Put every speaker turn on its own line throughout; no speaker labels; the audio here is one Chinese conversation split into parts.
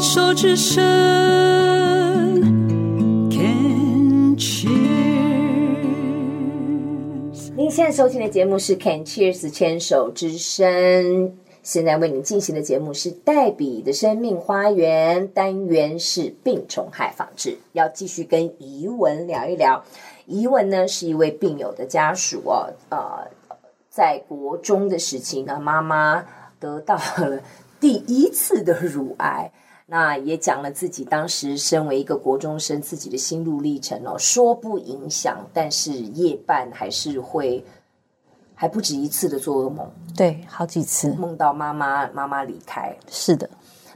牵手之声，Can cheers。
您现在收听的节目是 Can Cheers 牵手之声。现在为您进行的节目是黛比的生命花园，单元是病虫害防治，要继续跟怡文聊一聊。怡文呢是一位病友的家属哦，呃，在国中的时期呢，妈妈得到了第一次的乳癌，那也讲了自己当时身为一个国中生自己的心路历程哦，说不影响，但是夜半还是会。还不止一次的做噩梦，
对，好几次
梦到妈妈妈妈离开。
是的，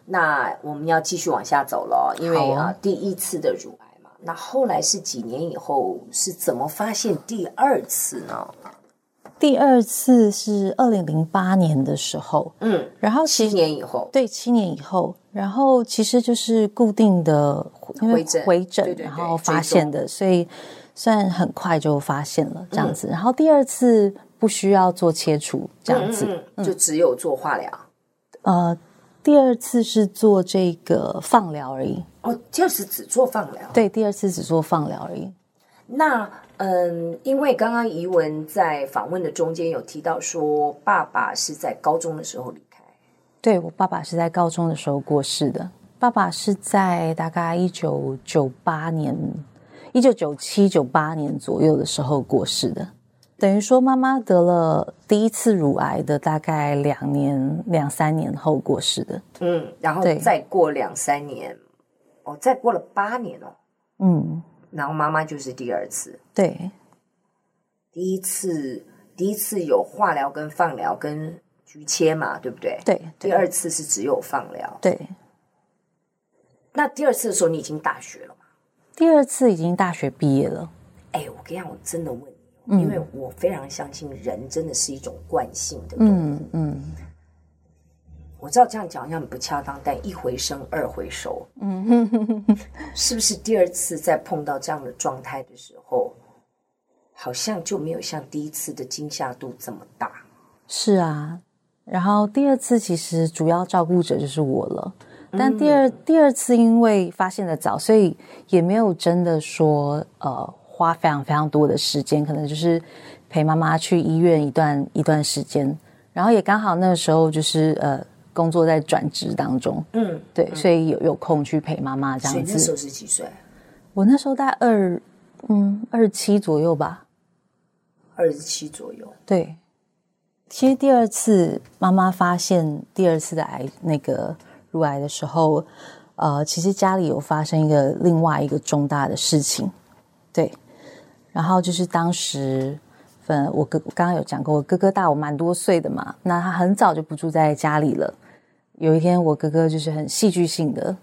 那我们要继续往下走了，因为啊，第一次的乳癌嘛，那后来是几年以后是怎么发现第二次呢？
第二次是二零零八年的时候，
嗯，
然后
七年以后，
对，七年以后，然后其实就是固定的
回诊，
回诊，
对对对，
然后发现的，所以算很快就发现了这样子。嗯，然后第二次。不需要做切除这样子，
嗯嗯、就只有做化疗。
呃，第二次是做这个放疗而已。
哦，就是只做放疗。
对，第二次只做放疗而已。
那嗯，因为刚刚怡文在访问的中间有提到说，爸爸是在高中的时候离开。
对，我爸爸是在高中的时候过世的。爸爸是在大概一九九八年、一九九七、九八年左右的时候过世的。等于说，妈妈得了第一次乳癌的大概两年、两三年后过世的。
嗯，然后再过两三年，哦，再过了八年哦。
嗯，
然后妈妈就是第二次。
对，
第一次，第一次有化疗跟放疗跟局切嘛，对不对？
对。
第二次是只有放疗。
对。
那第二次的时候，你已经大学了吗？
第二次已经大学毕业了。
哎，我跟你讲，我真的问你。因为我非常相信人真的是一种惯性的动物。嗯嗯，我知道这样讲好像很不恰当，但一回生二回熟。嗯 是不是第二次再碰到这样的状态的时候，好像就没有像第一次的惊吓度这么大？
是啊，然后第二次其实主要照顾者就是我了，但第二、嗯、第二次因为发现的早，所以也没有真的说呃。花非常非常多的时间，可能就是陪妈妈去医院一段一段时间，然后也刚好那个时候就是呃工作在转职当中，嗯，对，嗯、所以有有空去陪妈妈这样子。
那时候是几岁？
我那时候大概二嗯二十七左右吧，
二十七左右。
对，其实第二次妈妈发现第二次的癌那个乳癌的时候，呃，其实家里有发生一个另外一个重大的事情，对。然后就是当时，嗯，我哥刚刚有讲过，我哥哥大我蛮多岁的嘛，那他很早就不住在家里了。有一天，我哥哥就是很戏剧性的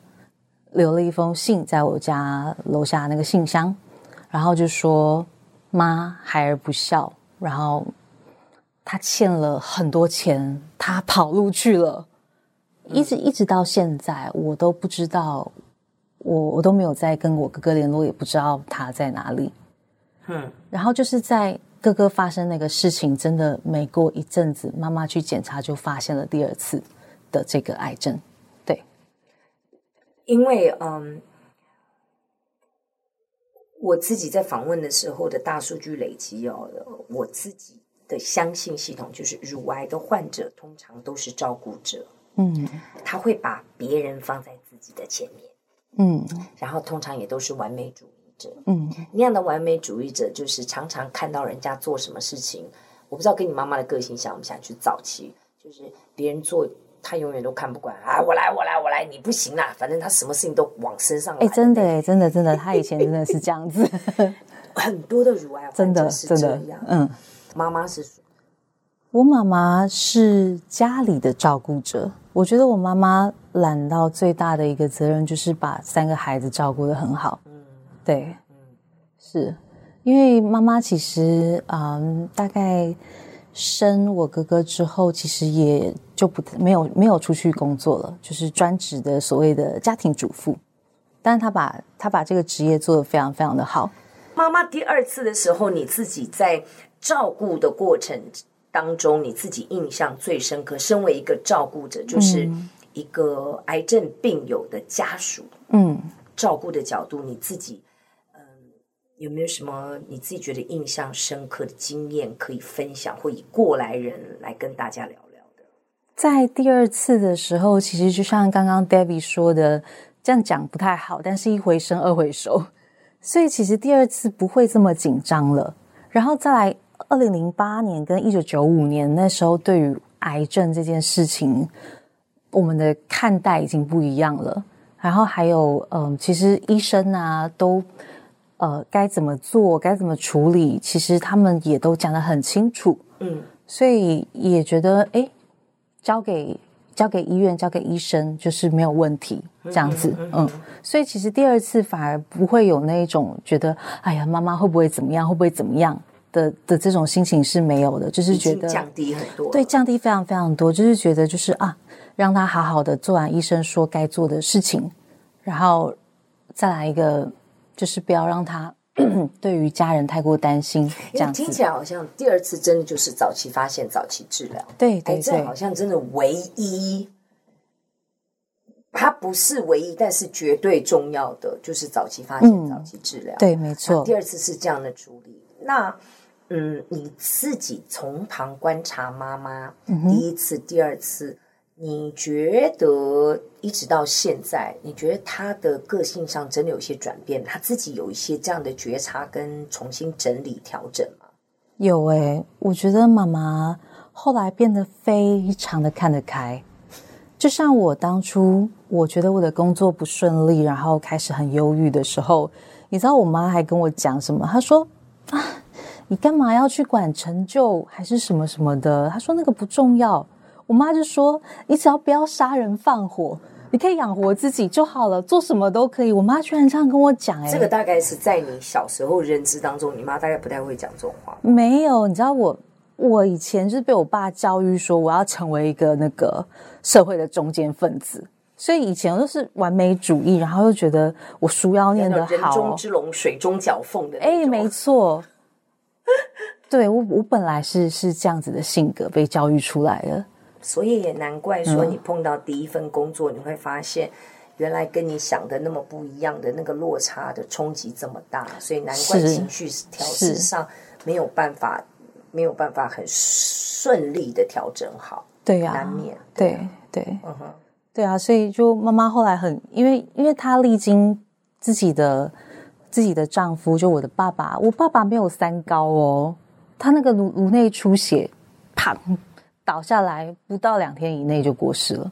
留了一封信在我家楼下那个信箱，然后就说妈孩儿不孝，然后他欠了很多钱，他跑路去了，一直一直到现在，我都不知道，我我都没有再跟我哥哥联络，也不知道他在哪里。嗯，然后就是在哥哥发生那个事情，真的没过一阵子，妈妈去检查就发现了第二次的这个癌症。对，
因为嗯，我自己在访问的时候的大数据累积哦，我自己的相信系统就是，乳癌的患者通常都是照顾者，嗯，他会把别人放在自己的前面，嗯，然后通常也都是完美主义。嗯，那样的完美主义者就是常常看到人家做什么事情，我不知道跟你妈妈的个性像不像？去早期就是别人做，他永远都看不惯啊！我来，我来，我来，你不行啦！反正他什么事情都往身上来。
哎，真的哎，真的真的，他以前真的是这样子。
很多的乳癌患者是这样。真的，嗯，妈妈是，
我妈妈是家里的照顾者。我觉得我妈妈揽到最大的一个责任就是把三个孩子照顾的很好。嗯对，嗯，是因为妈妈其实嗯，大概生我哥哥之后，其实也就不没有没有出去工作了，就是专职的所谓的家庭主妇。但是她把他把这个职业做得非常非常的好。
妈妈第二次的时候，你自己在照顾的过程当中，你自己印象最深刻，身为一个照顾者，就是一个癌症病友的家属，
嗯，
照顾的角度，你自己，嗯，有没有什么你自己觉得印象深刻的经验可以分享，或以过来人来跟大家聊聊的？
在第二次的时候，其实就像刚刚 Debbie 说的，这样讲不太好，但是一回生二回熟，所以其实第二次不会这么紧张了。然后再来，二零零八年跟一九九五年那时候，对于癌症这件事情，我们的看待已经不一样了。然后还有，嗯，其实医生啊，都呃该怎么做，该怎么处理，其实他们也都讲得很清楚。
嗯，
所以也觉得，哎，交给交给医院，交给医生，就是没有问题这样子。嗯，嗯，所以其实第二次反而不会有那一种觉得，哎呀，妈妈会不会怎么样，会不会怎么样？的的这种心情是没有的，就是觉得
降低很多，
对，降低非常非常多，就是觉得就是啊，让他好好的做完医生说该做的事情，然后再来一个，就是不要让他 对于家人太过担心。这样
听起来好像第二次真的就是早期发现、早期治疗。
对对对，
这好像真的唯一，它不是唯一，但是绝对重要的就是早期发现、嗯、早期治疗。
对，没错。
第二次是这样的处理，那。嗯，你自己从旁观察妈妈，嗯、第一次、第二次，你觉得一直到现在，你觉得他的个性上真的有些转变？他自己有一些这样的觉察跟重新整理调整吗？
有诶、我觉得妈妈后来变得非常的看得开。就像我当初，我觉得我的工作不顺利，然后开始很忧郁的时候，你知道我妈还跟我讲什么？她说啊。你干嘛要去管成就还是什么什么的？她说那个不重要。我妈就说，你只要不要杀人放火，你可以养活自己就好了，做什么都可以。我妈居然这样跟我讲，欸，哎，
这个大概是在你小时候认知当中，你妈大概不太会讲这种话。
没有，你知道我，我以前就是被我爸教育说，我要成为一个那个社会的中间分子，所以以前我都是完美主义，然后又觉得我书要念得好，人
中之龙，水中角凤的。
哎，没错。对，我，我本来是是这样子的性格被教育出来的，
所以也难怪说你碰到第一份工作，嗯、你会发现原来跟你想的那么不一样的那个落差的冲击这么大，所以难怪情绪调试上没有办法没有办法很顺利的调整好。
对呀、啊，
难免。
对对，嗯哼，对啊，所以就妈妈后来很因为因为她历经自己的。自己的丈夫，就我的爸爸，我爸爸没有三高哦，他那个颅颅内出血，啪倒下来，不到两天以内就过世了。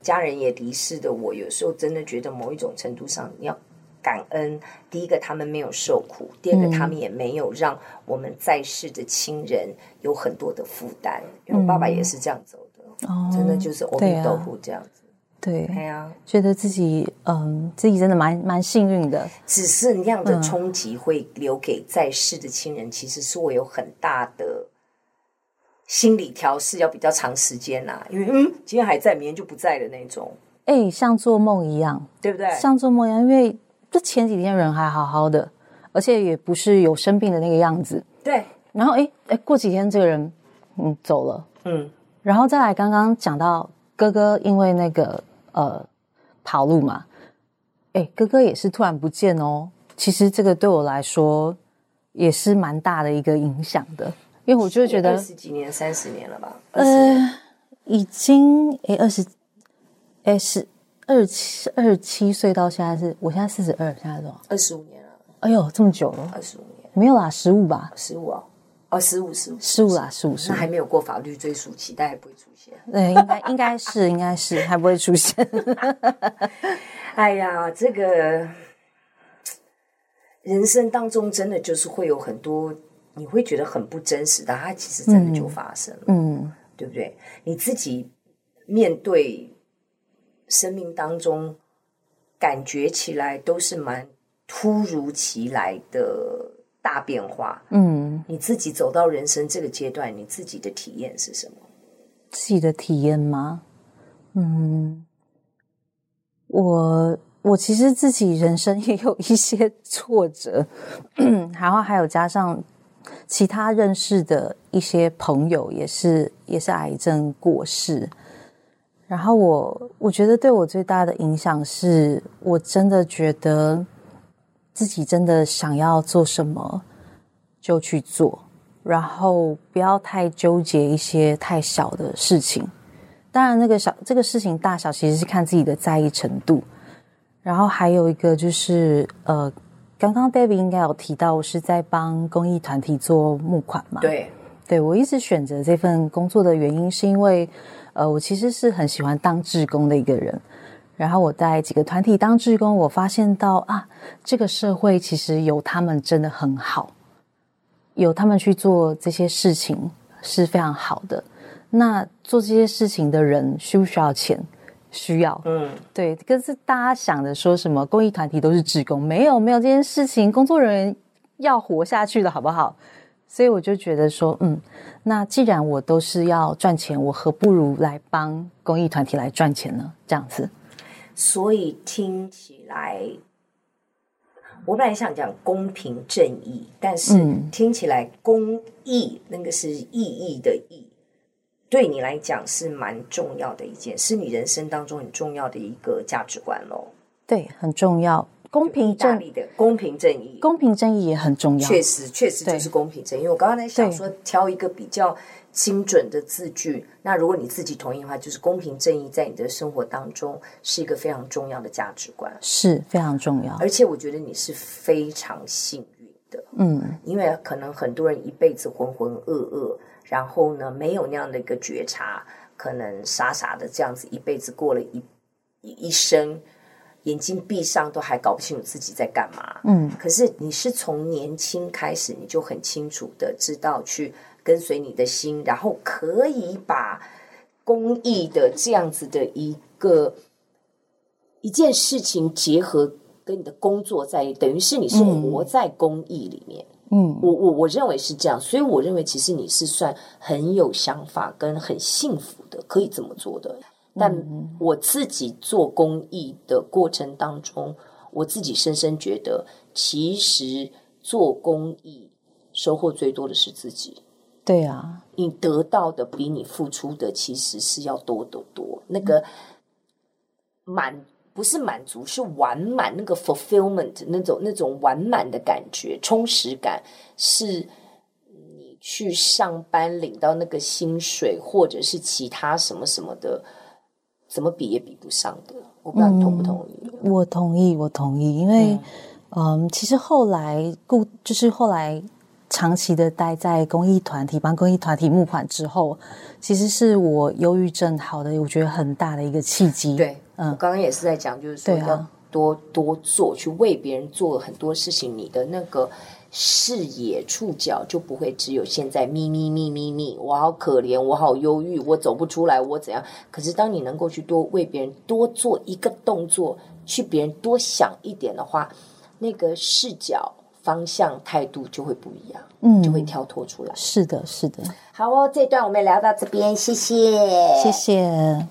家人也离世的我，有时候真的觉得某一种程度上你要感恩。第一个，他们没有受苦；第二个，他们也没有让我们在世的亲人有很多的负担。嗯、因为我爸爸也是这样走的，哦、真的就是阿弥陀佛这样子。
对，
对啊，
觉得自己嗯，自己真的蛮蛮幸运的。
只是那样的冲击会留给在世的亲人，嗯、其实是我有很大的心理调试，要比较长时间啊。因为嗯，今天还在，明天就不在的那种。
哎，像做梦一样，
对不对？
像做梦一样，因为这前几天人还好好的，而且也不是有生病的那个样子。
对。然
后哎哎，过几天这个人嗯走了，嗯，然后再来刚刚讲到哥哥，因为那个。呃，跑路嘛，哎，哥哥也是突然不见哦。其实这个对我来说也是蛮大的一个影响的，因为我就觉得
二十几年、三十年了吧？
呃，已经哎二十，哎是二七二七岁到现在是，我现在四十二，现在多少？
二十五年了。
哎呦，这么久了，
二十五年
没有啦，十五吧？
十五哦。哦，十五十五
十五啦，十五十五，
那还没有过法律追诉期，但 还不会出现。
对，应该应该是应该是还不会出现。
哎呀，这个人生当中真的就是会有很多你会觉得很不真实但，它其实真的就发生了，嗯，嗯对不对？你自己面对生命当中感觉起来都是蛮突如其来的。大变化，嗯，你自己走到人生这个阶段，你自己的体验是什么？
自己的体验吗？嗯，我我其实自己人生也有一些挫折，然后还有加上其他认识的一些朋友，也是也是癌症过世，然后我我觉得对我最大的影响是，我真的觉得自己真的想要做什么就去做，然后不要太纠结一些太小的事情。当然，那个小这个事情大小其实是看自己的在意程度。然后还有一个就是，呃，刚刚 David 应该有提到，我是在帮公益团体做募款嘛？
对，
对，我一直选择这份工作的原因，是因为，呃，我其实是很喜欢当志工的一个人。然后我在几个团体当志工，我发现到啊，这个社会其实有他们真的很好，有他们去做这些事情是非常好的。那做这些事情的人需不需要钱？需要，嗯，对。可是大家想着说什么公益团体都是职工，没有没有这件事情，工作人员要活下去的好不好？所以我就觉得说，嗯，那既然我都是要赚钱，我何不如来帮公益团体来赚钱呢？这样子。
所以听起来，我本来想讲公平正义，但是听起来公益那个是意义的义。对你来讲是蛮重要的一件，是你人生当中很重要的一个价值观喽。
对，很重要。公平正义
的公平正义，
公平正义也很重要。
确实，确实就是公平正义。因为我刚刚在想说，挑一个比较精准的字句。那如果你自己同意的话，就是公平正义在你的生活当中是一个非常重要的价值观，
是非常重要。
而且我觉得你是非常幸运的，嗯，因为可能很多人一辈子浑浑噩噩。然后呢，没有那样的一个觉察，可能傻傻的这样子一辈子过了一一一生，眼睛闭上都还搞不清楚自己在干嘛。嗯，可是你是从年轻开始，你就很清楚的知道去跟随你的心，然后可以把公益的这样子的一个一件事情结合跟你的工作在，等于是你是活在公益里面。嗯嗯，我我我认为是这样，所以我认为其实你是算很有想法跟很幸福的，可以这么做的。但我自己做公益的过程当中，我自己深深觉得，其实做公益收获最多的是自己。
对啊，
你得到的比你付出的其实是要多得多。那个满。不是满足，是完满。那个 fulfillment 那种那种完满的感觉、充实感，是你去上班领到那个薪水，或者是其他什么什么的，怎么比也比不上的。我不知道你同不同意？
嗯，我同意，我同意。因为，嗯，嗯，其实后来故就是后来长期的待在公益团体，帮公益团体募款之后，其实是我忧郁症好的，我觉得很大的一个契机。
对。嗯，我刚刚也是在讲，就是说要多多做，去为别人做很多事情，你的那个视野触角就不会只有现在咪咪咪咪咪，我好可怜，我好忧郁，我走不出来，我怎样？可是当你能够去多为别人多做一个动作，去别人多想一点的话，那个视角、方向、态度就会不一样，嗯，就会跳脱出来。
是的，是的。
好哦，这段我们聊到这边，谢谢，
谢谢。